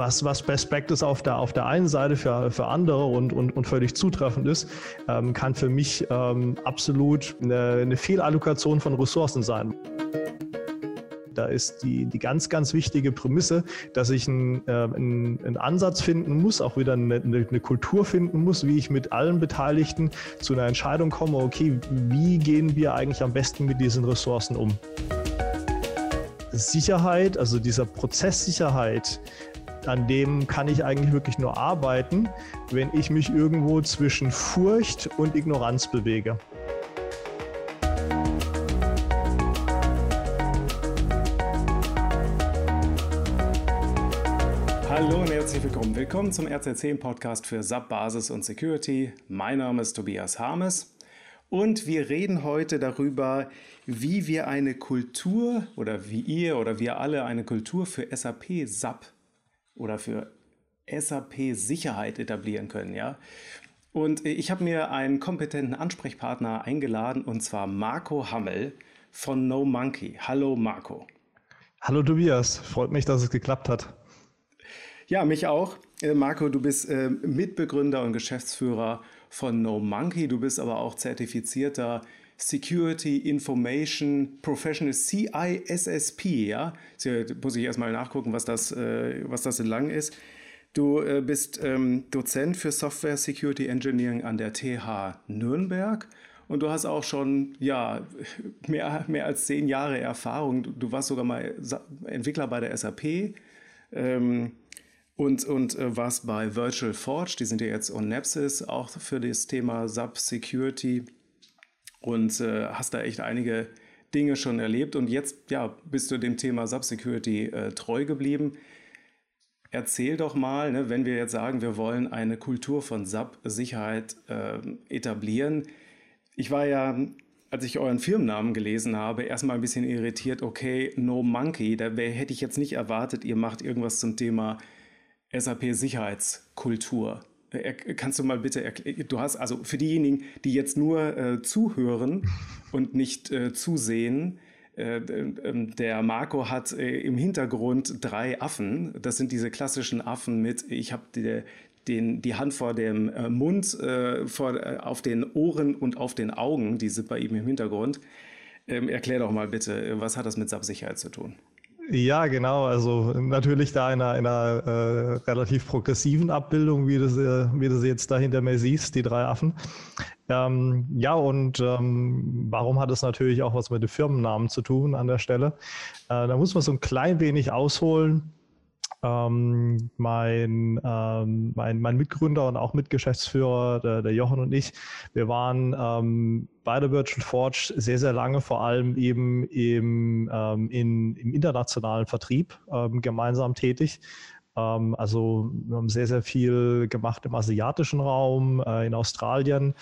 was, was Best Practice auf der, auf der einen Seite für, für andere und, und, und völlig zutreffend ist, ähm, kann für mich ähm, absolut eine, eine Fehlallokation von Ressourcen sein. Da ist die, die ganz, ganz wichtige Prämisse, dass ich einen, äh, einen, einen Ansatz finden muss, auch wieder eine, eine, Kultur finden muss, wie ich mit allen Beteiligten zu einer Entscheidung komme, okay, wie gehen wir eigentlich am besten mit diesen Ressourcen um? Sicherheit, also dieser Prozesssicherheit, an dem kann ich eigentlich wirklich nur arbeiten, wenn ich mich irgendwo zwischen Furcht und Ignoranz bewege. Hallo und herzlich willkommen. Willkommen zum RC10 Podcast für SAP Basis und Security. Mein Name ist Tobias Harmes und wir reden heute darüber, wie wir eine Kultur oder wie ihr oder wir alle eine Kultur für SAP SAP oder für SAP Sicherheit etablieren können, ja? Und ich habe mir einen kompetenten Ansprechpartner eingeladen und zwar Marco Hammel von No Monkey. Hallo Marco. Hallo Tobias, freut mich, dass es geklappt hat. Ja, mich auch. Äh, Marco, du bist äh, Mitbegründer und Geschäftsführer von No Monkey. Du bist aber auch zertifizierter Security Information Professional CISSP, ja? Jetzt muss ich erstmal nachgucken, was das, äh, was das lang ist. Du äh, bist ähm, Dozent für Software Security Engineering an der TH Nürnberg und du hast auch schon ja, mehr, mehr als zehn Jahre Erfahrung. Du, du warst sogar mal Entwickler bei der SAP. Ähm, und, und äh, warst bei Virtual Forge, die sind ja jetzt on Nepsis, auch für das Thema Sub Security und äh, hast da echt einige Dinge schon erlebt und jetzt ja, bist du dem Thema Sub Security äh, treu geblieben. Erzähl doch mal, ne, wenn wir jetzt sagen, wir wollen eine Kultur von SAP-Sicherheit äh, etablieren. Ich war ja, als ich euren Firmennamen gelesen habe, erstmal ein bisschen irritiert, okay, No Monkey, da hätte ich jetzt nicht erwartet, ihr macht irgendwas zum Thema SAP-Sicherheitskultur. Kannst du mal bitte erklären, du hast also für diejenigen, die jetzt nur äh, zuhören und nicht äh, zusehen, äh, ähm, der Marco hat äh, im Hintergrund drei Affen. Das sind diese klassischen Affen mit, ich habe die, den, die Hand vor dem äh, Mund, äh, vor, auf den Ohren und auf den Augen, die sind bei ihm im Hintergrund. Ähm, erklär doch mal bitte, was hat das mit SAP-Sicherheit zu tun? Ja, genau. Also natürlich da in einer, in einer äh, relativ progressiven Abbildung, wie du, sie, wie du sie jetzt da hinter mir siehst, die drei Affen. Ähm, ja, und ähm, warum hat es natürlich auch was mit dem Firmennamen zu tun an der Stelle? Äh, da muss man so ein klein wenig ausholen. Ähm, mein, ähm, mein, mein Mitgründer und auch Mitgeschäftsführer, der, der Jochen und ich, wir waren ähm, bei der Virtual Forge sehr, sehr lange vor allem eben im, ähm, in, im internationalen Vertrieb ähm, gemeinsam tätig. Ähm, also wir haben sehr, sehr viel gemacht im asiatischen Raum, äh, in Australien,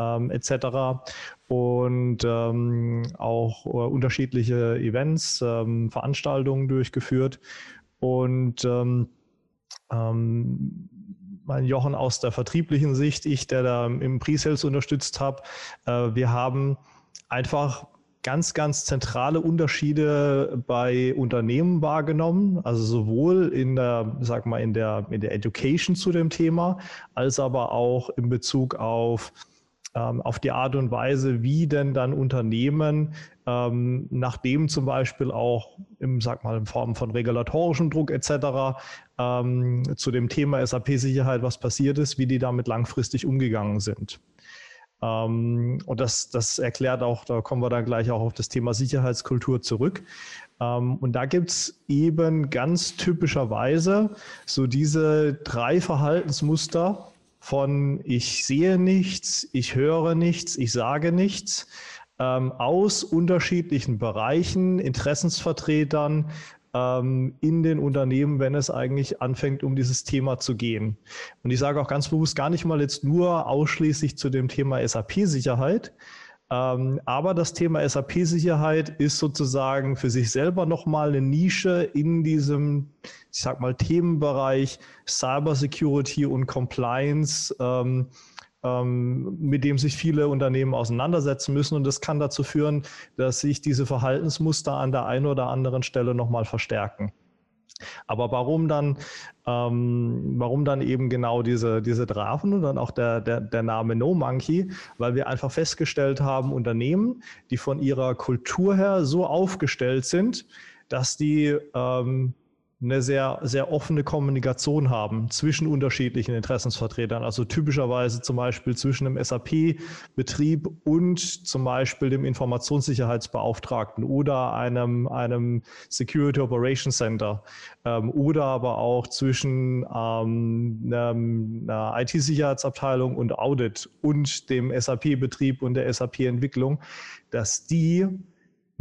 ähm, etc. Und ähm, auch äh, unterschiedliche Events, ähm, Veranstaltungen durchgeführt. Und ähm, mein Jochen aus der vertrieblichen Sicht, ich, der da im Pre-Sales unterstützt habe, äh, wir haben einfach ganz, ganz zentrale Unterschiede bei Unternehmen wahrgenommen, also sowohl in der, sag mal, in der, in der Education zu dem Thema, als aber auch in Bezug auf ähm, auf die Art und Weise, wie denn dann Unternehmen, ähm, nachdem zum Beispiel auch im, sag mal, in Form von regulatorischem Druck etc. Ähm, zu dem Thema SAP-Sicherheit was passiert ist, wie die damit langfristig umgegangen sind. Ähm, und das, das erklärt auch, da kommen wir dann gleich auch auf das Thema Sicherheitskultur zurück. Ähm, und da gibt's eben ganz typischerweise so diese drei Verhaltensmuster, von ich sehe nichts, ich höre nichts, ich sage nichts ähm, aus unterschiedlichen Bereichen, Interessensvertretern ähm, in den Unternehmen, wenn es eigentlich anfängt, um dieses Thema zu gehen. Und ich sage auch ganz bewusst gar nicht mal jetzt nur ausschließlich zu dem Thema SAP-Sicherheit, ähm, aber das Thema SAP-Sicherheit ist sozusagen für sich selber nochmal eine Nische in diesem, ich sag mal, Themenbereich Cybersecurity und Compliance, ähm, mit dem sich viele Unternehmen auseinandersetzen müssen. Und das kann dazu führen, dass sich diese Verhaltensmuster an der einen oder anderen Stelle nochmal verstärken. Aber warum dann, ähm, warum dann eben genau diese, diese Drafen und dann auch der, der, der Name No Monkey? Weil wir einfach festgestellt haben, Unternehmen, die von ihrer Kultur her so aufgestellt sind, dass die ähm, eine sehr, sehr offene Kommunikation haben zwischen unterschiedlichen Interessensvertretern. Also typischerweise zum Beispiel zwischen dem SAP-Betrieb und zum Beispiel dem Informationssicherheitsbeauftragten oder einem, einem Security Operations Center ähm, oder aber auch zwischen ähm, einer IT-Sicherheitsabteilung und Audit und dem SAP-Betrieb und der SAP-Entwicklung, dass die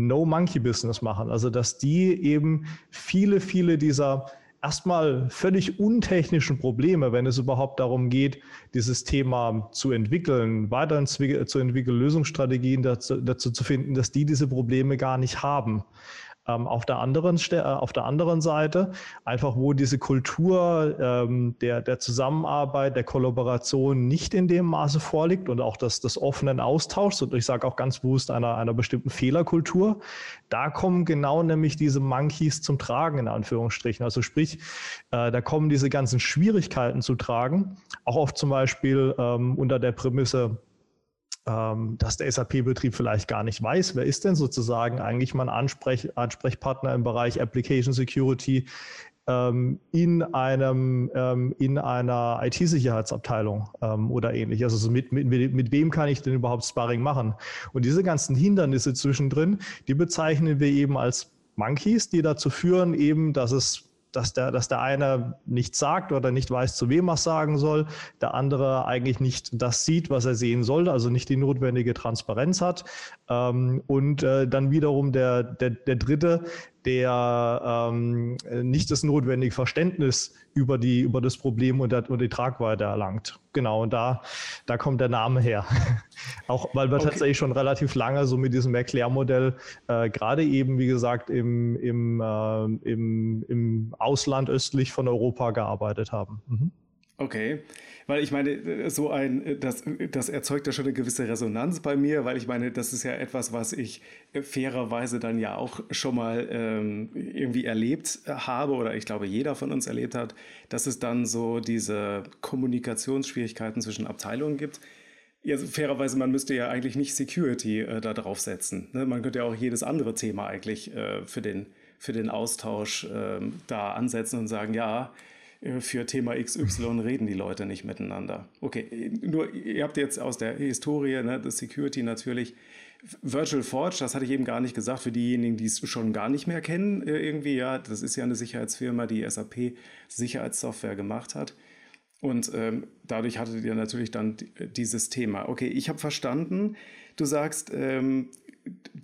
No-Monkey-Business machen. Also dass die eben viele, viele dieser erstmal völlig untechnischen Probleme, wenn es überhaupt darum geht, dieses Thema zu entwickeln, weiter zu entwickeln, Lösungsstrategien dazu, dazu zu finden, dass die diese Probleme gar nicht haben. Ähm, auf, der anderen, äh, auf der anderen Seite, einfach wo diese Kultur ähm, der, der Zusammenarbeit, der Kollaboration nicht in dem Maße vorliegt und auch des, des offenen Austauschs und ich sage auch ganz bewusst einer, einer bestimmten Fehlerkultur, da kommen genau nämlich diese Monkeys zum Tragen, in Anführungsstrichen. Also sprich, äh, da kommen diese ganzen Schwierigkeiten zu tragen, auch oft zum Beispiel ähm, unter der Prämisse, ähm, dass der SAP-Betrieb vielleicht gar nicht weiß, wer ist denn sozusagen eigentlich mein Ansprech Ansprechpartner im Bereich Application Security ähm, in einem ähm, in einer IT-Sicherheitsabteilung ähm, oder ähnlich. Also mit, mit, mit wem kann ich denn überhaupt Sparring machen? Und diese ganzen Hindernisse zwischendrin, die bezeichnen wir eben als Monkeys, die dazu führen, eben, dass es dass der, dass der eine nichts sagt oder nicht weiß, zu wem er sagen soll, der andere eigentlich nicht das sieht, was er sehen sollte, also nicht die notwendige Transparenz hat. Ähm, und äh, dann wiederum der, der, der Dritte, der ähm, nicht das notwendige Verständnis über, die, über das Problem und, der, und die Tragweite erlangt. Genau, und da, da kommt der Name her. Auch weil wir okay. tatsächlich schon relativ lange so mit diesem Erklärmodell, äh, gerade eben, wie gesagt, im, im, äh, im, im Ausland östlich von Europa gearbeitet haben. Mhm. Okay, weil ich meine, so ein, das, das erzeugt ja schon eine gewisse Resonanz bei mir, weil ich meine, das ist ja etwas, was ich fairerweise dann ja auch schon mal ähm, irgendwie erlebt habe oder ich glaube, jeder von uns erlebt hat, dass es dann so diese Kommunikationsschwierigkeiten zwischen Abteilungen gibt. Ja, fairerweise, man müsste ja eigentlich nicht Security äh, da draufsetzen. Ne? Man könnte ja auch jedes andere Thema eigentlich äh, für, den, für den Austausch äh, da ansetzen und sagen, ja, äh, für Thema XY reden die Leute nicht miteinander. Okay, nur ihr habt jetzt aus der Historie, ne, das Security natürlich, Virtual Forge, das hatte ich eben gar nicht gesagt, für diejenigen, die es schon gar nicht mehr kennen, äh, irgendwie, ja, das ist ja eine Sicherheitsfirma, die SAP Sicherheitssoftware gemacht hat. Und ähm, dadurch hattet ihr natürlich dann dieses Thema. Okay, ich habe verstanden, du sagst, ähm,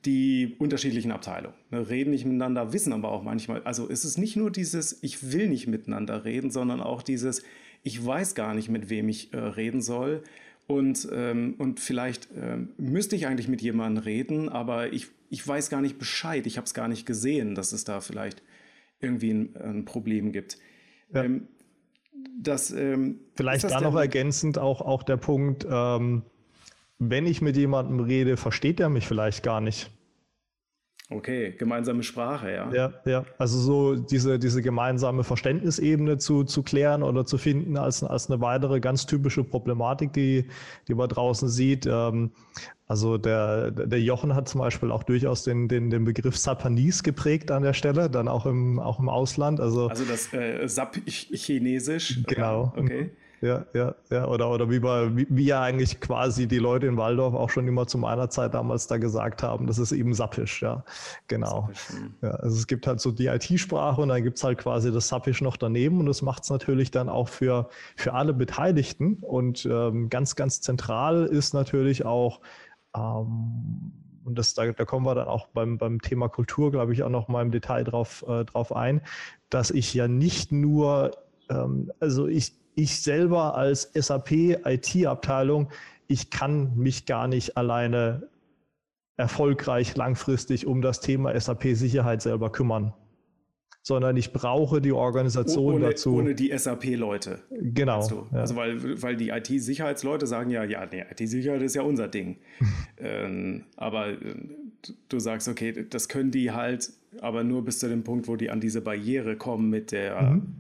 die unterschiedlichen Abteilungen ne, reden nicht miteinander, wissen aber auch manchmal, also es ist nicht nur dieses, ich will nicht miteinander reden, sondern auch dieses, ich weiß gar nicht, mit wem ich äh, reden soll. Und, ähm, und vielleicht ähm, müsste ich eigentlich mit jemandem reden, aber ich, ich weiß gar nicht Bescheid, ich habe es gar nicht gesehen, dass es da vielleicht irgendwie ein, ein Problem gibt. Ja. Ähm, das, ähm, vielleicht da noch ergänzend auch, auch der Punkt, ähm, wenn ich mit jemandem rede, versteht er mich vielleicht gar nicht. Okay, gemeinsame Sprache, ja. Ja, ja. Also so diese, diese gemeinsame Verständnisebene zu, zu klären oder zu finden als, als eine weitere ganz typische Problematik, die, die man draußen sieht. Ähm, also der, der Jochen hat zum Beispiel auch durchaus den, den, den Begriff Sapanis geprägt an der Stelle, dann auch im, auch im Ausland. Also, also das äh, Sap-Chinesisch. Genau. Okay. Mhm. Ja, ja, ja. Oder, oder wie, bei, wie, wie ja eigentlich quasi die Leute in Waldorf auch schon immer zu meiner Zeit damals da gesagt haben, das ist eben Sappisch, ja. Genau. Sappisch, hm. ja, also es gibt halt so die IT-Sprache und dann gibt es halt quasi das Sappisch noch daneben und das macht es natürlich dann auch für, für alle Beteiligten. Und ähm, ganz, ganz zentral ist natürlich auch, ähm, und das, da, da kommen wir dann auch beim, beim Thema Kultur, glaube ich, auch noch mal im Detail drauf, äh, drauf ein, dass ich ja nicht nur, ähm, also ich, ich selber als SAP IT-Abteilung, ich kann mich gar nicht alleine erfolgreich langfristig um das Thema SAP-Sicherheit selber kümmern, sondern ich brauche die Organisation ohne, dazu. Ohne die SAP-Leute. Genau. Ja. Also weil, weil die IT-Sicherheitsleute sagen ja, ja, nee, IT-Sicherheit ist ja unser Ding. ähm, aber äh, du sagst, okay, das können die halt aber nur bis zu dem Punkt, wo die an diese Barriere kommen mit der, mhm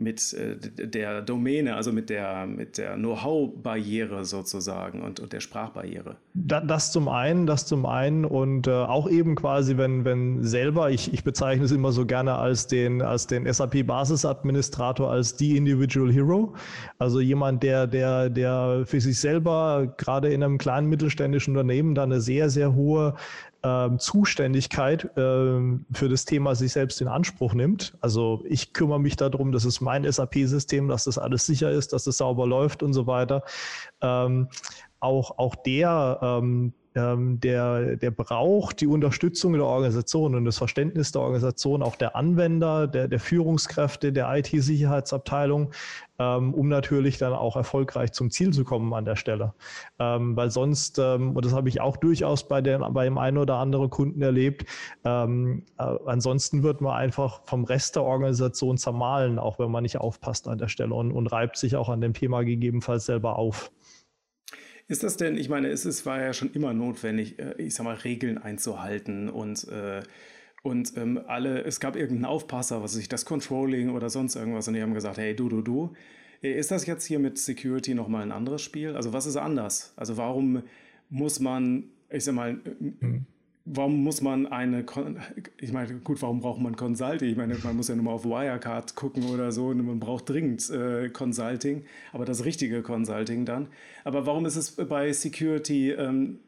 mit äh, der Domäne, also mit der, mit der Know-how-Barriere sozusagen und, und der Sprachbarriere. Das zum einen, das zum einen und äh, auch eben quasi, wenn, wenn selber, ich, ich bezeichne es immer so gerne als den, als den SAP-Basisadministrator, als die Individual Hero, also jemand, der, der, der für sich selber gerade in einem kleinen mittelständischen Unternehmen da eine sehr, sehr hohe ähm, Zuständigkeit ähm, für das Thema sich selbst in Anspruch nimmt. Also ich kümmere mich darum, dass es mein SAP-System, dass das alles sicher ist, dass das sauber läuft und so weiter. Ähm, auch, auch der ähm, ähm, der, der braucht die Unterstützung der Organisation und das Verständnis der Organisation, auch der Anwender, der, der Führungskräfte, der IT-Sicherheitsabteilung, ähm, um natürlich dann auch erfolgreich zum Ziel zu kommen an der Stelle. Ähm, weil sonst, ähm, und das habe ich auch durchaus bei, der, bei dem einen oder anderen Kunden erlebt, ähm, äh, ansonsten wird man einfach vom Rest der Organisation zermahlen, auch wenn man nicht aufpasst an der Stelle und, und reibt sich auch an dem Thema gegebenenfalls selber auf. Ist das denn, ich meine, es ist, war ja schon immer notwendig, äh, ich sag mal, Regeln einzuhalten und, äh, und ähm, alle, es gab irgendeinen Aufpasser, was weiß ich, das Controlling oder sonst irgendwas und die haben gesagt, hey, du, du, du. Äh, ist das jetzt hier mit Security nochmal ein anderes Spiel? Also was ist anders? Also warum muss man, ich sag mal, mhm warum muss man eine, ich meine, gut, warum braucht man Consulting? Ich meine, man muss ja nur mal auf Wirecard gucken oder so und man braucht dringend äh, Consulting, aber das richtige Consulting dann. Aber warum ist es bei Security ähm,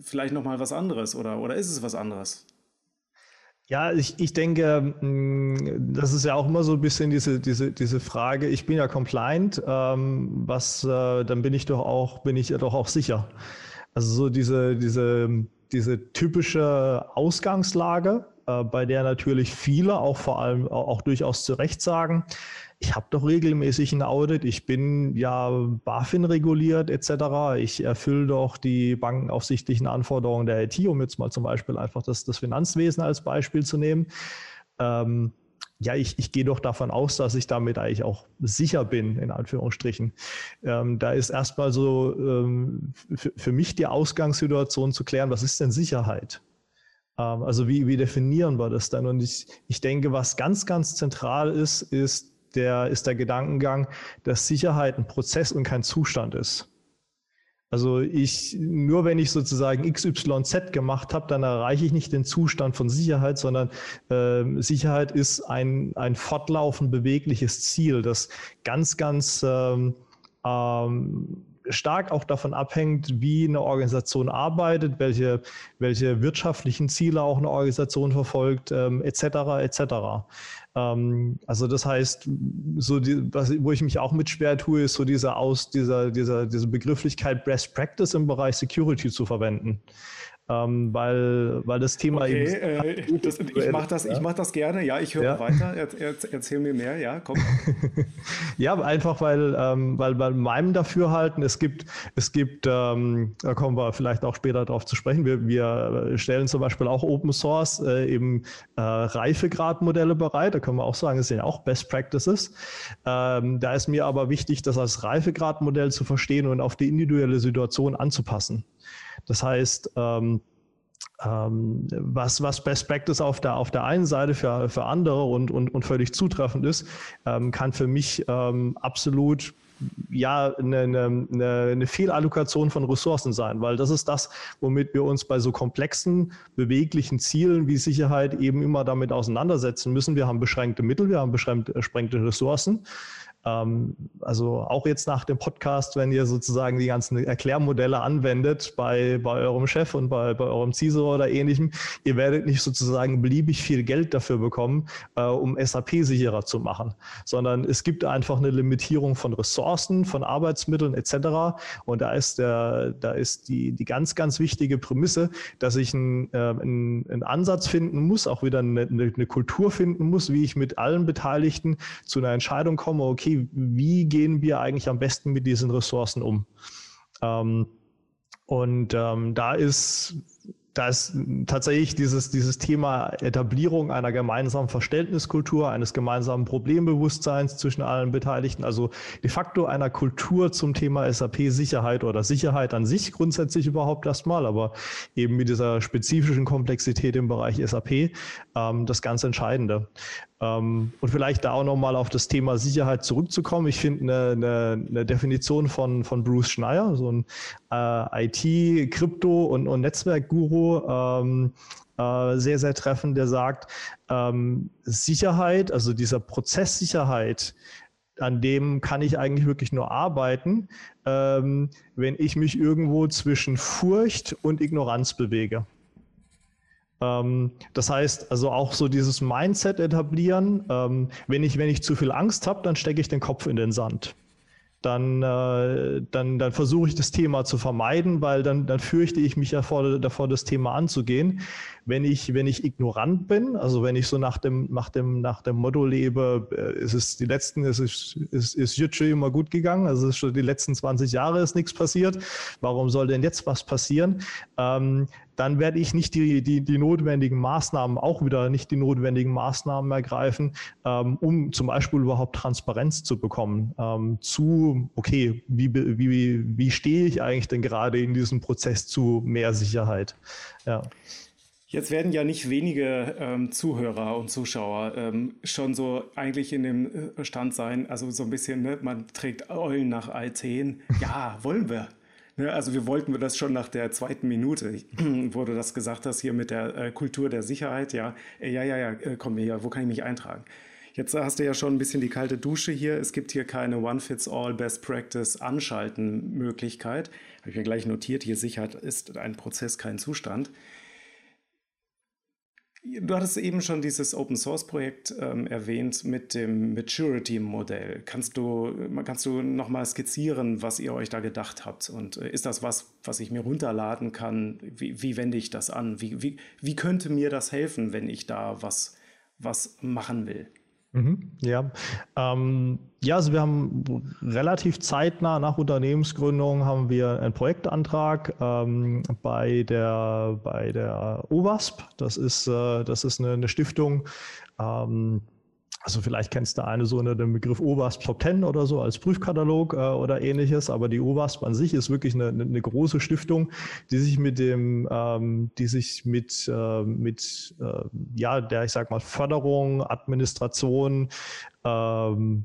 vielleicht nochmal was anderes oder, oder ist es was anderes? Ja, ich, ich denke, mm, das ist ja auch immer so ein bisschen diese, diese, diese Frage, ich bin ja compliant, ähm, was, äh, dann bin ich doch auch, bin ich doch auch sicher. Also so diese, diese diese typische Ausgangslage, äh, bei der natürlich viele auch vor allem auch, durchaus zu Recht sagen, ich habe doch regelmäßig ein Audit, ich bin ja BaFin reguliert etc. Ich erfülle doch die bankenaufsichtlichen Anforderungen der IT, um jetzt mal zum Beispiel einfach das, das Finanzwesen als Beispiel zu nehmen. Ähm, ja, ich, ich gehe doch davon aus, dass ich damit eigentlich auch sicher bin, in Anführungsstrichen. Ähm, da ist erstmal so ähm, für mich die Ausgangssituation zu klären, was ist denn Sicherheit? Ähm, also wie, wie definieren wir das dann? Und ich, ich denke, was ganz, ganz zentral ist, ist der, ist der Gedankengang, dass Sicherheit ein Prozess und kein Zustand ist. Also ich, nur wenn ich sozusagen XYZ gemacht habe, dann erreiche ich nicht den Zustand von Sicherheit, sondern äh, Sicherheit ist ein, ein fortlaufend bewegliches Ziel, das ganz, ganz ähm, ähm, stark auch davon abhängt, wie eine Organisation arbeitet, welche, welche wirtschaftlichen Ziele auch eine Organisation verfolgt, ähm, etc. etc. Ähm, also das heißt, so die, was, wo ich mich auch mit schwer tue, ist so diese aus dieser, dieser, diese Begrifflichkeit Best Practice im Bereich Security zu verwenden ähm, weil, weil das Thema okay, eben. Äh, das, ich mache das, ja. mach das gerne, ja, ich höre ja. weiter. Er, er, erzähl mir mehr, ja, komm. ja, einfach weil, ähm, weil bei meinem Dafürhalten, es gibt, es gibt, ähm, da kommen wir vielleicht auch später darauf zu sprechen, wir, wir stellen zum Beispiel auch Open Source äh, eben äh, Reifegradmodelle bereit, da können wir auch sagen, es sind auch Best Practices. Ähm, da ist mir aber wichtig, das als Reifegradmodell zu verstehen und auf die individuelle Situation anzupassen. Das heißt, ähm, ähm, was, was Best Practice auf der, auf der einen Seite für, für andere und, und, und völlig zutreffend ist, ähm, kann für mich ähm, absolut ja eine, eine, eine Fehlallokation von Ressourcen sein, weil das ist das, womit wir uns bei so komplexen, beweglichen Zielen wie Sicherheit eben immer damit auseinandersetzen müssen. Wir haben beschränkte Mittel, wir haben beschränkte, beschränkte Ressourcen. Ähm, also auch jetzt nach dem Podcast, wenn ihr sozusagen die ganzen Erklärmodelle anwendet bei, bei eurem Chef und bei, bei eurem CISO oder ähnlichem, ihr werdet nicht sozusagen beliebig viel Geld dafür bekommen, äh, um SAP sicherer zu machen, sondern es gibt einfach eine Limitierung von Ressourcen, von Arbeitsmitteln etc. Und da ist, der, da ist die, die ganz, ganz wichtige Prämisse, dass ich einen, äh, einen, Ansatz finden muss, auch wieder eine, eine Kultur finden muss, wie ich mit allen Beteiligten zu einer Entscheidung komme, okay, okay, wie gehen wir eigentlich am besten mit diesen Ressourcen um? Ähm, und ähm, da ist da ist tatsächlich dieses, dieses Thema Etablierung einer gemeinsamen Verständniskultur, eines gemeinsamen Problembewusstseins zwischen allen Beteiligten, also de facto einer Kultur zum Thema SAP-Sicherheit oder Sicherheit an sich grundsätzlich überhaupt erstmal, aber eben mit dieser spezifischen Komplexität im Bereich SAP ähm, das ganz Entscheidende. Ähm, und vielleicht da auch nochmal auf das Thema Sicherheit zurückzukommen. Ich finde eine, eine, eine, Definition von, von Bruce Schneier, so ein äh, IT, Krypto und, und Netzwerkguru, ähm, äh, sehr, sehr treffend, der sagt, ähm, Sicherheit, also dieser Prozess Sicherheit, an dem kann ich eigentlich wirklich nur arbeiten, ähm, wenn ich mich irgendwo zwischen Furcht und Ignoranz bewege. Ähm, das heißt, also auch so dieses Mindset etablieren. Ähm, wenn, ich, wenn ich zu viel Angst habe, dann stecke ich den Kopf in den Sand dann, äh, dann, dann versuche ich das Thema zu vermeiden, weil dann, dann fürchte ich mich davor, davor, das Thema anzugehen. Wenn ich, wenn ich ignorant bin, also wenn ich so nach dem, nach dem, nach dem Motto lebe, äh, ist es die letzten, ist, ist, ist, ist jetzt schon immer gut gegangen, also ist schon die letzten 20 Jahre ist nichts passiert, warum soll denn jetzt was passieren? Ähm, dann werde ich nicht die, die, die notwendigen Maßnahmen, auch wieder nicht die notwendigen Maßnahmen ergreifen, ähm, um zum Beispiel überhaupt Transparenz zu bekommen ähm, zu, okay, wie, wie, wie stehe ich eigentlich denn gerade in diesem Prozess zu mehr Sicherheit? Ja. Jetzt werden ja nicht wenige ähm, Zuhörer und Zuschauer ähm, schon so eigentlich in dem äh, Stand sein, also so ein bisschen, ne, man trägt Eulen nach Athen. Ja, wollen wir. Ne, also wir wollten das schon nach der zweiten Minute, wo du das gesagt hast, hier mit der äh, Kultur der Sicherheit, ja, äh, ja, ja, ja, äh, komm hier, wo kann ich mich eintragen? Jetzt hast du ja schon ein bisschen die kalte Dusche hier. Es gibt hier keine One-Fits-All Best Practice Anschalten Möglichkeit. Habe ich mir gleich notiert. Hier Sicherheit ist ein Prozess, kein Zustand. Du hattest eben schon dieses Open Source Projekt ähm, erwähnt mit dem Maturity Modell. Kannst du, kannst du nochmal skizzieren, was ihr euch da gedacht habt? Und äh, ist das was, was ich mir runterladen kann? Wie, wie wende ich das an? Wie, wie, wie könnte mir das helfen, wenn ich da was, was machen will? Mhm, ja. Ähm, ja, also wir haben relativ zeitnah nach Unternehmensgründung haben wir einen Projektantrag ähm, bei der bei der OWASP. Das ist äh, das ist eine, eine Stiftung. Ähm, also vielleicht kennst du eine so unter dem Begriff OWASP Top 10 oder so als Prüfkatalog äh, oder ähnliches, aber die OWASP an sich ist wirklich eine, eine große Stiftung, die sich mit dem, ähm, die sich mit, äh, mit äh, ja, der, ich sag mal, Förderung, Administration, ähm,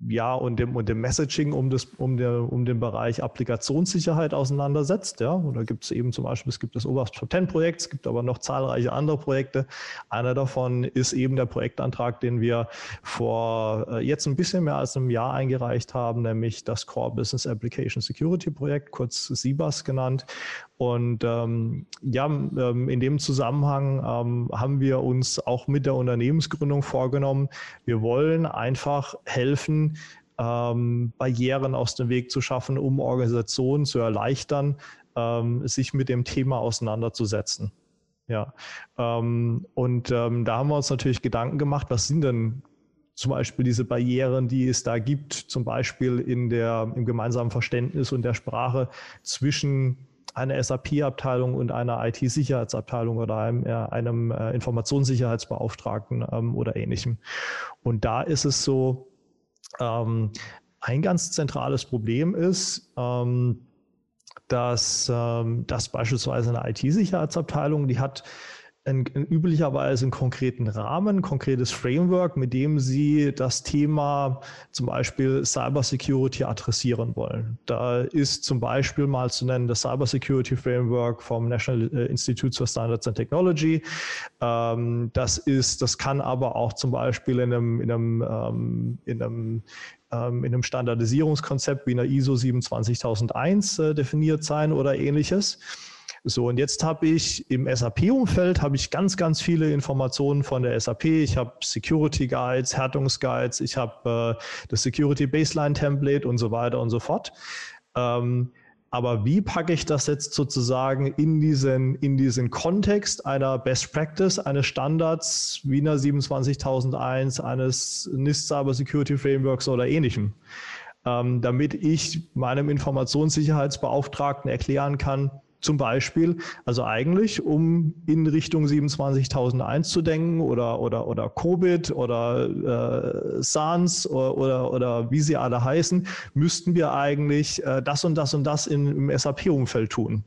ja, und dem, und dem Messaging um, das, um, der, um den Bereich Applikationssicherheit auseinandersetzt. Ja, und da gibt es eben zum Beispiel, es gibt das Oberst Top 10 Projekt, es gibt aber noch zahlreiche andere Projekte. Einer davon ist eben der Projektantrag, den wir vor äh, jetzt ein bisschen mehr als einem Jahr eingereicht haben, nämlich das Core Business Application Security Projekt, kurz SIBAS genannt. Und ähm, ja, ähm, in dem Zusammenhang ähm, haben wir uns auch mit der Unternehmensgründung vorgenommen, wir wollen einfach helfen, ähm, Barrieren aus dem Weg zu schaffen, um Organisationen zu erleichtern, ähm, sich mit dem Thema auseinanderzusetzen. Ja, ähm, und da haben wir uns natürlich Gedanken gemacht, was sind denn zum Beispiel diese Barrieren, die es da gibt, zum Beispiel in der, im gemeinsamen Verständnis und der Sprache zwischen einer SAP-Abteilung und einer IT-Sicherheitsabteilung oder einem, äh, einem äh, Informationssicherheitsbeauftragten ähm, oder ähnlichem. Und da ist es so, ähm, ein ganz zentrales Problem ist, ähm, dass, ähm, dass beispielsweise eine IT-Sicherheitsabteilung, die hat ein, ein, üblicherweise einen konkreten Rahmen, ein konkretes Framework, mit dem Sie das Thema zum Beispiel Cybersecurity adressieren wollen. Da ist zum Beispiel mal zu nennen das Cybersecurity Framework vom National äh, Institute for Standards and Technology. Ähm, das ist, das kann aber auch zum Beispiel in einem, in einem, ähm, in einem ähm, in einem Standardisierungskonzept wie einer ISO 27001 äh, definiert sein oder ähnliches. So, und jetzt habe ich im SAP-Umfeld habe ich ganz, ganz viele Informationen von der SAP. Ich habe Security Guides, Härtungsguides, ich habe äh, das Security Baseline Template und so weiter und so fort. Ähm, aber wie packe ich das jetzt sozusagen in diesen, in diesen Kontext einer Best Practice, eines Standards wie einer 27001, eines NIST Cyber Security Frameworks oder ähnlichem? Ähm, damit ich meinem Informationssicherheitsbeauftragten erklären kann, zum Beispiel, also eigentlich, um in Richtung 27.001 zu denken oder, oder, oder COBIT oder äh, SANS oder, oder, oder, wie sie alle heißen, müssten wir eigentlich äh, das und das und das in, im SAP-Umfeld tun.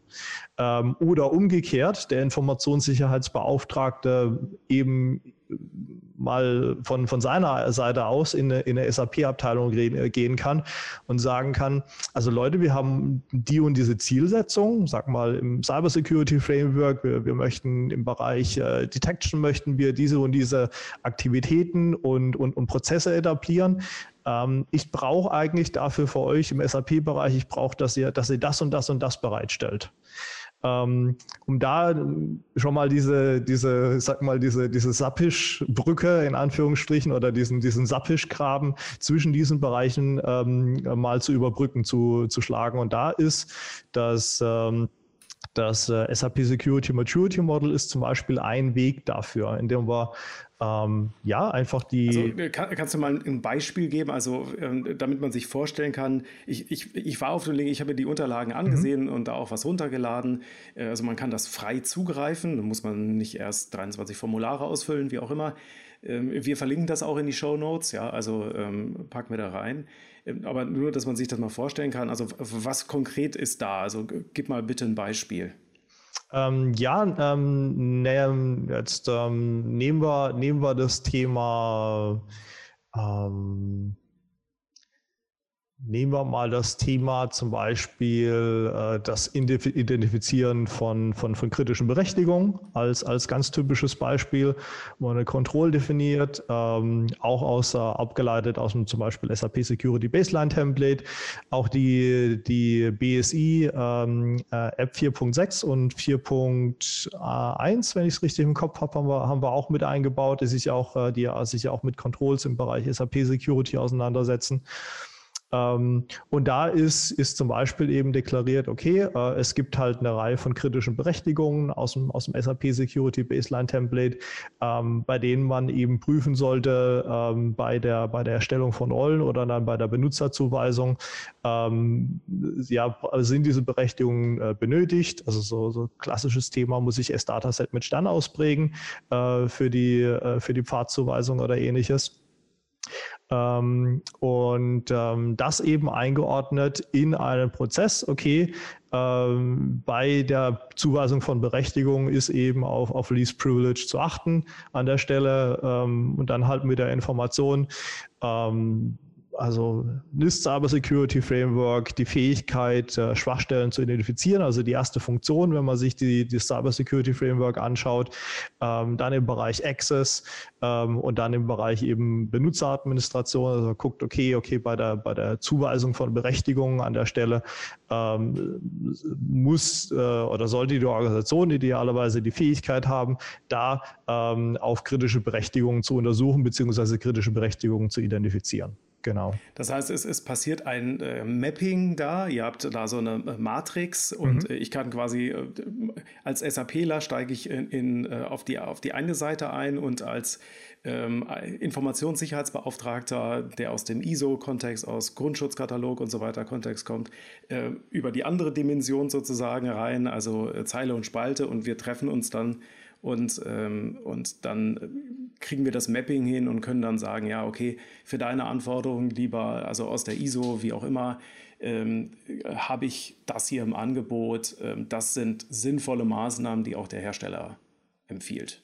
Ähm, oder umgekehrt, der Informationssicherheitsbeauftragte eben mal von, von seiner Seite aus in eine, in eine SAP-Abteilung gehen kann und sagen kann, also Leute, wir haben die und diese Zielsetzung, sag mal im Cybersecurity Framework, wir, wir möchten im Bereich äh, Detection möchten wir diese und diese Aktivitäten und, und, und Prozesse etablieren. Ähm, ich brauche eigentlich dafür für euch im SAP-Bereich, ich brauche, dass ihr, dass ihr das und das und das bereitstellt um da schon mal diese, diese, sag mal, diese, diese Sappisch-Brücke in Anführungsstrichen oder diesen, diesen Sappisch-Graben zwischen diesen Bereichen ähm, mal zu überbrücken, zu, zu schlagen. Und da ist das, ähm, das äh, SAP Security Maturity Model ist zum Beispiel ein Weg dafür, indem wir ähm, ja, einfach die. Also, äh, kann, kannst du mal ein Beispiel geben, also ähm, damit man sich vorstellen kann, ich, ich, ich war auf dem Link, ich habe mir die Unterlagen mhm. angesehen mhm. und da auch was runtergeladen. Äh, also man kann das frei zugreifen, da muss man nicht erst 23 Formulare ausfüllen, wie auch immer. Ähm, wir verlinken das auch in die Show Notes, ja, also ähm, packen wir da rein. Ähm, aber nur, dass man sich das mal vorstellen kann, also was konkret ist da? Also gib mal bitte ein Beispiel. Ähm, ja, ähm, ne, jetzt ähm, nehmen, wir, nehmen wir das Thema ähm, Nehmen wir mal das Thema zum Beispiel äh, das Identifizieren von, von, von kritischen Berechtigungen als, als ganz typisches Beispiel, wo man eine Control definiert, ähm, auch aus, äh, abgeleitet aus dem zum Beispiel SAP Security Baseline Template, auch die, die BSI ähm, äh, App 4.6 und 4.1, wenn ich es richtig im Kopf habe, haben wir, haben wir auch mit eingebaut, die sich auch, äh, die sich ja auch mit Controls im Bereich SAP Security auseinandersetzen. Ähm, und da ist, ist zum Beispiel eben deklariert, okay, äh, es gibt halt eine Reihe von kritischen Berechtigungen aus dem, aus dem SAP Security Baseline Template, ähm, bei denen man eben prüfen sollte ähm, bei, der, bei der Erstellung von Rollen oder dann bei der Benutzerzuweisung, ähm, ja, sind diese Berechtigungen äh, benötigt? Also so, so klassisches Thema, muss ich S-Dataset mit Stern ausprägen äh, für, die, äh, für die Pfadzuweisung oder ähnliches. Ähm, und ähm, das eben eingeordnet in einen Prozess, okay, ähm, bei der Zuweisung von Berechtigungen ist eben auf, auf Least Privilege zu achten an der Stelle. Ähm, und dann halt mit der Information, ähm, also NIST Cyber Security Framework, die Fähigkeit, äh, Schwachstellen zu identifizieren, also die erste Funktion, wenn man sich die, die Cyber Security Framework anschaut, ähm, dann im Bereich Access ähm, und dann im Bereich eben Benutzeradministration, also guckt, okay, okay, bei der, bei der Zuweisung von Berechtigungen an der Stelle ähm, muss äh, oder sollte die Organisation idealerweise die Fähigkeit haben, da ähm, auf kritische Berechtigungen zu untersuchen, beziehungsweise kritische Berechtigungen zu identifizieren. Genau. Das heißt, es, es passiert ein äh, Mapping da. Ihr habt da so eine äh, Matrix und mhm. ich kann quasi äh, als SAPler steige ich in, in, äh, auf, die, auf die eine Seite ein und als ähm, Informationssicherheitsbeauftragter, der aus dem ISO-Kontext, aus Grundschutzkatalog und so weiter Kontext kommt, äh, über die andere Dimension sozusagen rein, also äh, Zeile und Spalte und wir treffen uns dann und, ähm, und dann kriegen wir das Mapping hin und können dann sagen, ja, okay, für deine Anforderungen lieber, also aus der ISO, wie auch immer, ähm, habe ich das hier im Angebot. Ähm, das sind sinnvolle Maßnahmen, die auch der Hersteller empfiehlt.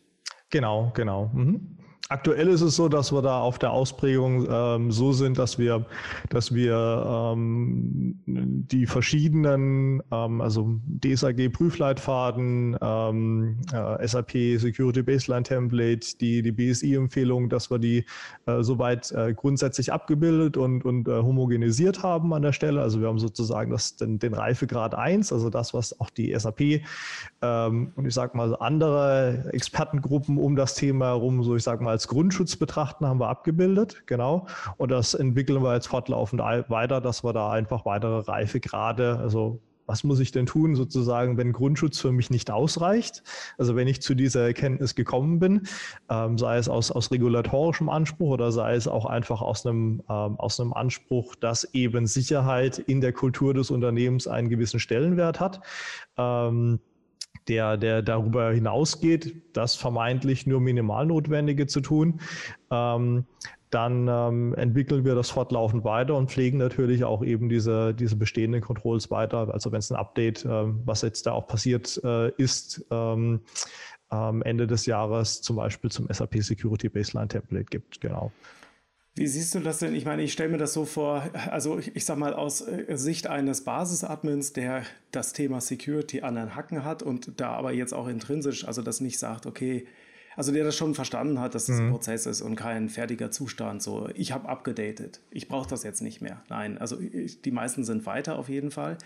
Genau, genau. Mhm. Aktuell ist es so, dass wir da auf der Ausprägung ähm, so sind, dass wir, dass wir ähm, die verschiedenen, ähm, also DSAG-Prüfleitfaden, ähm, äh, SAP Security Baseline Template, die, die BSI-Empfehlung, dass wir die äh, soweit äh, grundsätzlich abgebildet und, und äh, homogenisiert haben an der Stelle. Also wir haben sozusagen das, den, den Reifegrad 1, also das, was auch die SAP ähm, und ich sage mal andere Expertengruppen um das Thema herum, so ich sage mal als Grundschutz betrachten, haben wir abgebildet, genau. Und das entwickeln wir jetzt fortlaufend weiter, dass wir da einfach weitere Reifegrade, also was muss ich denn tun, sozusagen, wenn Grundschutz für mich nicht ausreicht? Also wenn ich zu dieser Erkenntnis gekommen bin, ähm, sei es aus, aus regulatorischem Anspruch oder sei es auch einfach aus einem, ähm, aus einem Anspruch, dass eben Sicherheit in der Kultur des Unternehmens einen gewissen Stellenwert hat. Ähm, der, der darüber hinausgeht, das vermeintlich nur minimal Notwendige zu tun, ähm, dann ähm, entwickeln wir das fortlaufend weiter und pflegen natürlich auch eben diese, diese bestehenden Controls weiter. Also wenn es ein Update, äh, was jetzt da auch passiert äh, ist, ähm, am Ende des Jahres zum Beispiel zum SAP Security Baseline Template gibt, genau. Wie siehst du das denn? Ich meine, ich stelle mir das so vor, also ich, ich sag mal aus äh, Sicht eines Basis-Admins, der das Thema Security an den Hacken hat und da aber jetzt auch intrinsisch, also das nicht sagt, okay, also der das schon verstanden hat, dass das mhm. ein Prozess ist und kein fertiger Zustand. So, ich habe abgedatet, ich brauche das jetzt nicht mehr. Nein, also ich, die meisten sind weiter auf jeden Fall.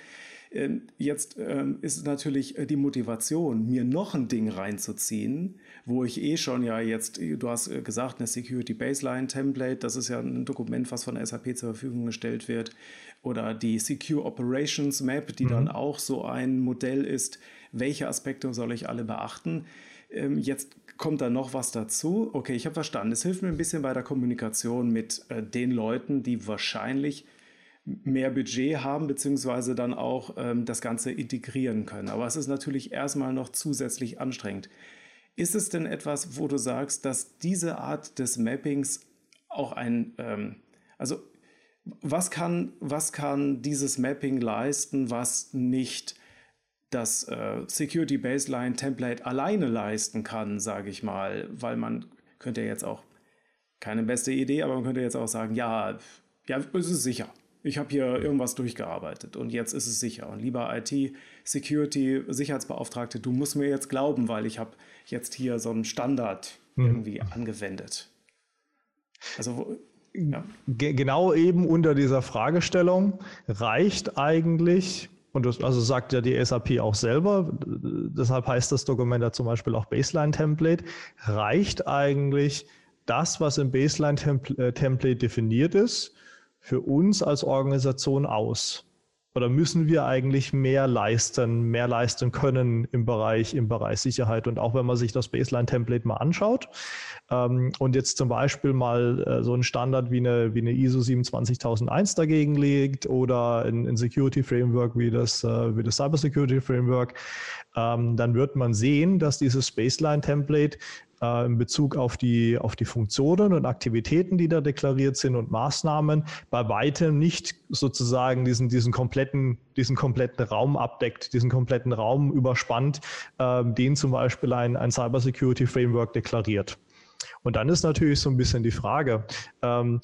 Ähm, jetzt ähm, ist natürlich äh, die Motivation, mir noch ein Ding reinzuziehen, wo ich eh schon ja jetzt, du hast äh, gesagt, eine Security Baseline Template, das ist ja ein Dokument, was von SAP zur Verfügung gestellt wird, oder die Secure Operations Map, die mhm. dann auch so ein Modell ist, welche Aspekte soll ich alle beachten. Ähm, jetzt kommt da noch was dazu. Okay, ich habe verstanden. Es hilft mir ein bisschen bei der Kommunikation mit äh, den Leuten, die wahrscheinlich mehr Budget haben, beziehungsweise dann auch ähm, das Ganze integrieren können. Aber es ist natürlich erstmal noch zusätzlich anstrengend. Ist es denn etwas, wo du sagst, dass diese Art des Mappings auch ein, ähm, also was kann, was kann dieses Mapping leisten, was nicht das äh, Security Baseline Template alleine leisten kann, sage ich mal, weil man könnte jetzt auch keine beste Idee, aber man könnte jetzt auch sagen, ja, ja, es ist sicher ich habe hier irgendwas durchgearbeitet und jetzt ist es sicher. Und lieber IT-Security, Sicherheitsbeauftragte, du musst mir jetzt glauben, weil ich habe jetzt hier so einen Standard mhm. irgendwie angewendet. Also ja. genau eben unter dieser Fragestellung reicht eigentlich, und das also sagt ja die SAP auch selber, deshalb heißt das Dokument ja zum Beispiel auch Baseline-Template, reicht eigentlich das, was im Baseline-Template definiert ist, für uns als Organisation aus? Oder müssen wir eigentlich mehr leisten, mehr leisten können im Bereich, im Bereich Sicherheit? Und auch wenn man sich das Baseline-Template mal anschaut ähm, und jetzt zum Beispiel mal äh, so einen Standard wie eine, wie eine ISO 27001 dagegen legt oder ein, ein Security Framework wie das, äh, das Cyber Security Framework, ähm, dann wird man sehen, dass dieses Baseline-Template äh, in Bezug auf die, auf die Funktionen und Aktivitäten, die da deklariert sind und Maßnahmen, bei weitem nicht sozusagen diesen, diesen, kompletten, diesen kompletten Raum abdeckt, diesen kompletten Raum überspannt, äh, den zum Beispiel ein, ein Cybersecurity Framework deklariert. Und dann ist natürlich so ein bisschen die Frage, ähm,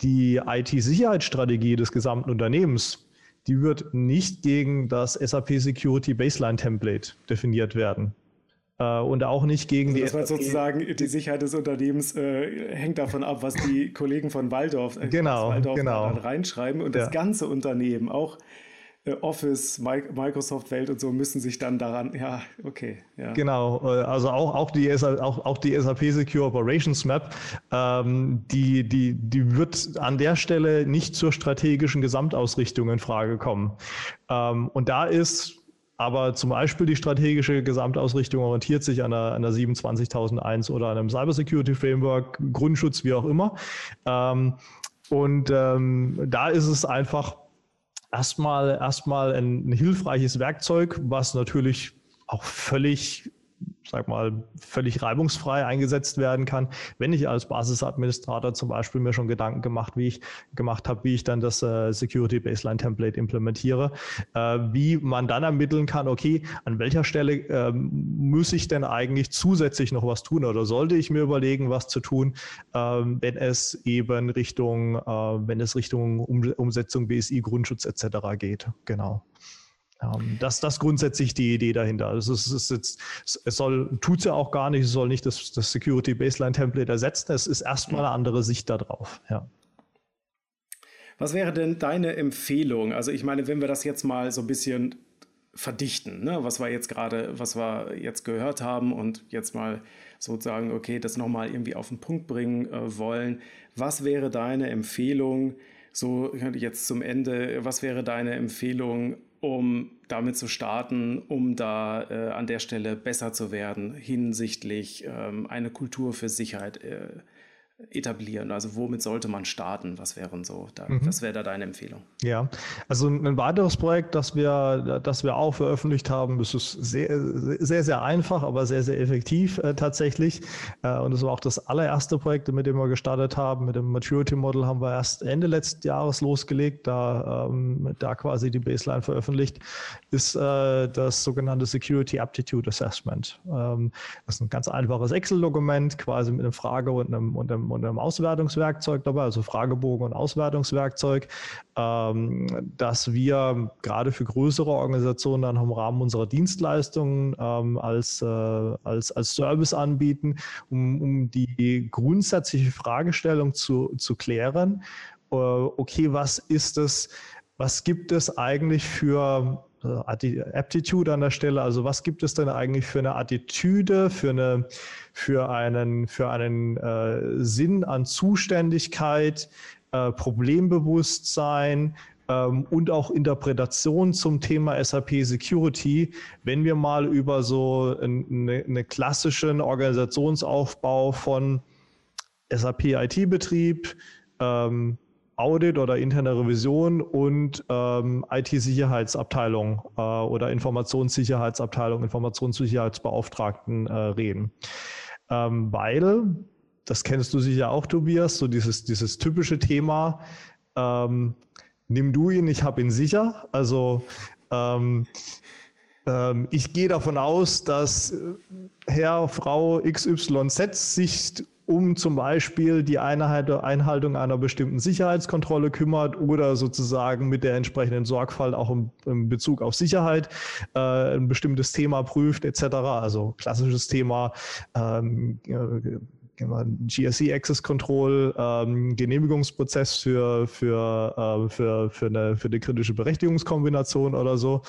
die IT-Sicherheitsstrategie des gesamten Unternehmens, die wird nicht gegen das SAP Security Baseline Template definiert werden. Äh, und auch nicht gegen also die. Das heißt sozusagen, die Sicherheit des Unternehmens äh, hängt davon ab, was die Kollegen von Waldorf, äh, genau, Waldorf genau. reinschreiben. Und ja. das ganze Unternehmen, auch äh, Office, Microsoft-Welt und so müssen sich dann daran, ja, okay. Ja. Genau, äh, also auch, auch, die, auch, auch die SAP Secure Operations Map, ähm, die, die, die wird an der Stelle nicht zur strategischen Gesamtausrichtung in Frage kommen. Ähm, und da ist aber zum Beispiel die strategische Gesamtausrichtung orientiert sich an einer, einer 27001 oder einem Cybersecurity Framework, Grundschutz, wie auch immer. Ähm, und ähm, da ist es einfach erstmal, erstmal ein, ein hilfreiches Werkzeug, was natürlich auch völlig sag mal, völlig reibungsfrei eingesetzt werden kann, wenn ich als Basisadministrator zum Beispiel mir schon Gedanken gemacht, wie ich gemacht habe, wie ich dann das äh, Security Baseline Template implementiere, äh, wie man dann ermitteln kann, okay, an welcher Stelle äh, muss ich denn eigentlich zusätzlich noch was tun oder sollte ich mir überlegen, was zu tun, ähm, wenn es eben Richtung, äh, wenn es Richtung um Umsetzung BSI Grundschutz etc. geht. Genau. Ähm, das, das grundsätzlich die Idee dahinter. Also es, ist es soll, tut es ja auch gar nicht, es soll nicht das, das Security Baseline Template ersetzen. Es ist erstmal eine andere Sicht darauf. Ja. Was wäre denn deine Empfehlung? Also ich meine, wenn wir das jetzt mal so ein bisschen verdichten, ne? was wir jetzt gerade, was wir jetzt gehört haben und jetzt mal sozusagen, okay, das nochmal irgendwie auf den Punkt bringen äh, wollen. Was wäre deine Empfehlung, so jetzt zum Ende, was wäre deine Empfehlung, um damit zu starten, um da äh, an der Stelle besser zu werden hinsichtlich ähm, eine Kultur für Sicherheit äh, etablieren? Also womit sollte man starten? Was wären so, da, mhm. das wäre da deine Empfehlung? Ja, also ein weiteres Projekt, das wir, das wir auch veröffentlicht haben, das ist sehr, sehr, sehr einfach, aber sehr, sehr effektiv äh, tatsächlich. Äh, und das war auch das allererste Projekt, mit dem wir gestartet haben. Mit dem Maturity Model haben wir erst Ende letzten Jahres losgelegt, da, ähm, da quasi die Baseline veröffentlicht, ist äh, das sogenannte Security Aptitude Assessment. Ähm, das ist ein ganz einfaches Excel-Dokument, quasi mit einer Frage und einem, und einem und einem Auswertungswerkzeug dabei, also Fragebogen und Auswertungswerkzeug, ähm, dass wir gerade für größere Organisationen dann im Rahmen unserer Dienstleistungen ähm, als, äh, als, als Service anbieten, um, um die grundsätzliche Fragestellung zu, zu klären. Äh, okay, was ist es, was gibt es eigentlich für Aptitude an der Stelle. Also was gibt es denn eigentlich für eine Attitüde, für, eine, für einen, für einen äh, Sinn an Zuständigkeit, äh, Problembewusstsein ähm, und auch Interpretation zum Thema SAP Security, wenn wir mal über so einen eine klassischen Organisationsaufbau von SAP IT-Betrieb, ähm, Audit oder interne Revision und ähm, IT-Sicherheitsabteilung äh, oder Informationssicherheitsabteilung, Informationssicherheitsbeauftragten äh, reden. Ähm, weil, das kennst du sicher auch, Tobias, so dieses, dieses typische Thema, ähm, nimm du ihn, ich habe ihn sicher. Also ähm, ähm, ich gehe davon aus, dass Herr, Frau XYZ sich um zum Beispiel die Einhaltung einer bestimmten Sicherheitskontrolle kümmert oder sozusagen mit der entsprechenden Sorgfalt auch im, im Bezug auf Sicherheit äh, ein bestimmtes Thema prüft etc. Also klassisches Thema. Ähm, GSE Access Control, ähm, Genehmigungsprozess für, für, äh, für, für, eine, für eine kritische Berechtigungskombination oder so.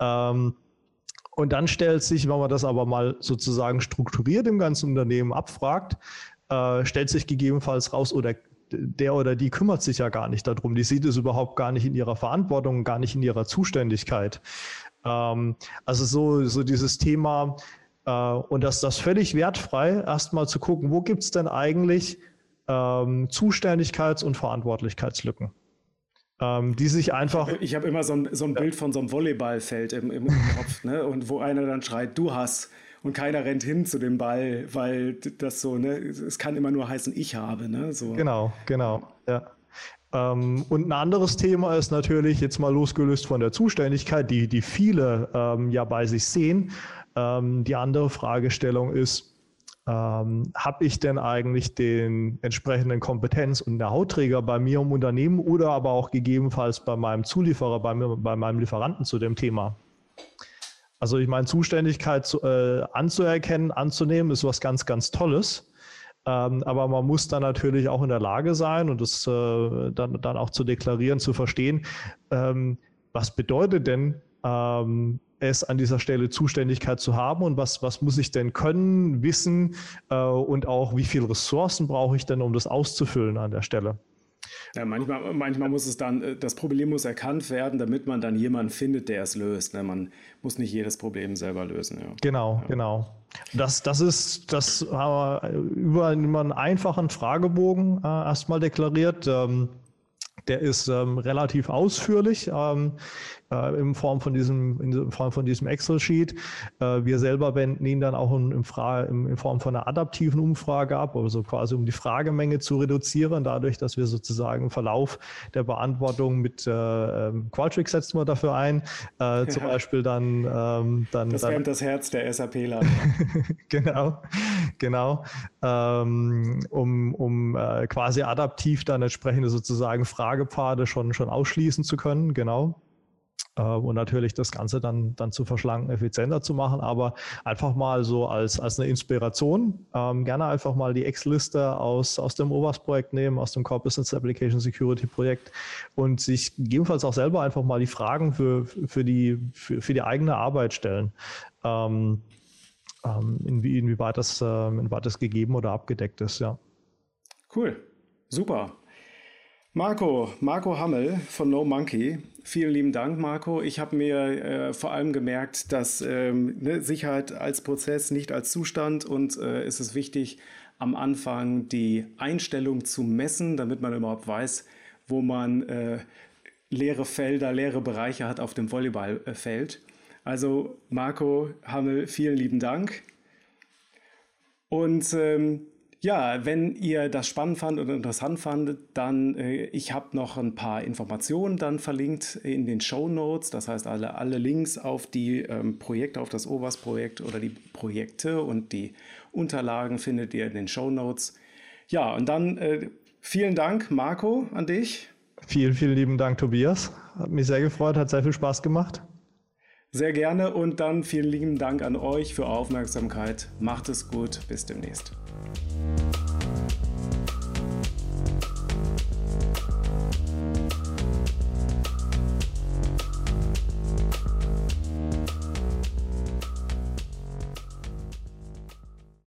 Ähm, und dann stellt sich, wenn man das aber mal sozusagen strukturiert im ganzen Unternehmen abfragt, äh, stellt sich gegebenenfalls raus, oder der oder die kümmert sich ja gar nicht darum. Die sieht es überhaupt gar nicht in ihrer Verantwortung, gar nicht in ihrer Zuständigkeit. Ähm, also so, so dieses Thema, äh, und das, das völlig wertfrei, erstmal zu gucken, wo gibt es denn eigentlich ähm, Zuständigkeits- und Verantwortlichkeitslücken? Ähm, die sich einfach. Ich habe immer so ein, so ein Bild von so einem Volleyballfeld im, im Kopf, ne? Und wo einer dann schreit, du hast und keiner rennt hin zu dem Ball, weil das so, ne, es kann immer nur heißen, ich habe, ne? So. Genau, genau, ja. Ähm, und ein anderes Thema ist natürlich jetzt mal losgelöst von der Zuständigkeit, die, die viele ähm, ja bei sich sehen. Ähm, die andere Fragestellung ist, ähm, habe ich denn eigentlich den entsprechenden Kompetenz- und der Hautträger bei mir im Unternehmen oder aber auch gegebenenfalls bei meinem Zulieferer, bei, mir, bei meinem Lieferanten zu dem Thema? Also ich meine, Zuständigkeit zu, äh, anzuerkennen, anzunehmen, ist was ganz, ganz Tolles. Ähm, aber man muss dann natürlich auch in der Lage sein und das äh, dann, dann auch zu deklarieren, zu verstehen, ähm, was bedeutet denn ähm, es an dieser Stelle Zuständigkeit zu haben und was, was muss ich denn können, wissen äh, und auch wie viele Ressourcen brauche ich denn, um das auszufüllen an der Stelle. Ja, manchmal, manchmal muss es dann, äh, das Problem muss erkannt werden, damit man dann jemanden findet, der es löst. Ne? Man muss nicht jedes Problem selber lösen. Ja. Genau, ja. genau. Das, das ist, das haben wir über, über einen einfachen Fragebogen äh, erstmal deklariert. Ähm, der ist ähm, relativ ausführlich. Ähm, äh, in Form von diesem, in Form von diesem Excel-Sheet. Äh, wir selber wenden ihn dann auch in, in, in, Form von einer adaptiven Umfrage ab, also quasi um die Fragemenge zu reduzieren, dadurch, dass wir sozusagen im Verlauf der Beantwortung mit äh, ähm, Qualtrics setzen wir dafür ein, äh, zum ja. Beispiel dann, ähm, dann das wärmt das Herz der SAPler. genau, genau, ähm, um, um äh, quasi adaptiv dann entsprechende sozusagen Fragepfade schon schon ausschließen zu können, genau. Äh, und natürlich das Ganze dann, dann zu verschlanken, effizienter zu machen, aber einfach mal so als, als eine Inspiration, ähm, gerne einfach mal die Ex-Liste aus, aus dem OWASP-Projekt nehmen, aus dem Core Business Application Security Projekt und sich gegebenenfalls auch selber einfach mal die Fragen für, für, die, für, für die eigene Arbeit stellen. Ähm, ähm, inwie, inwieweit, das, ähm, inwieweit das gegeben oder abgedeckt ist, ja. Cool, super. Marco, Marco Hammel von No Monkey. Vielen lieben Dank, Marco. Ich habe mir äh, vor allem gemerkt, dass ähm, ne, Sicherheit als Prozess, nicht als Zustand und äh, ist es wichtig, am Anfang die Einstellung zu messen, damit man überhaupt weiß, wo man äh, leere Felder, leere Bereiche hat auf dem Volleyballfeld. Also Marco Hammel, vielen lieben Dank. Und ähm, ja, wenn ihr das spannend fandet und interessant fandet, dann äh, ich habe noch ein paar Informationen dann verlinkt in den Show Notes. Das heißt, alle, alle Links auf die ähm, Projekte, auf das OWASP-Projekt oder die Projekte und die Unterlagen findet ihr in den Show Notes. Ja, und dann äh, vielen Dank, Marco, an dich. Vielen, vielen lieben Dank, Tobias. Hat mich sehr gefreut, hat sehr viel Spaß gemacht. Sehr gerne und dann vielen lieben Dank an euch für Aufmerksamkeit. Macht es gut, bis demnächst.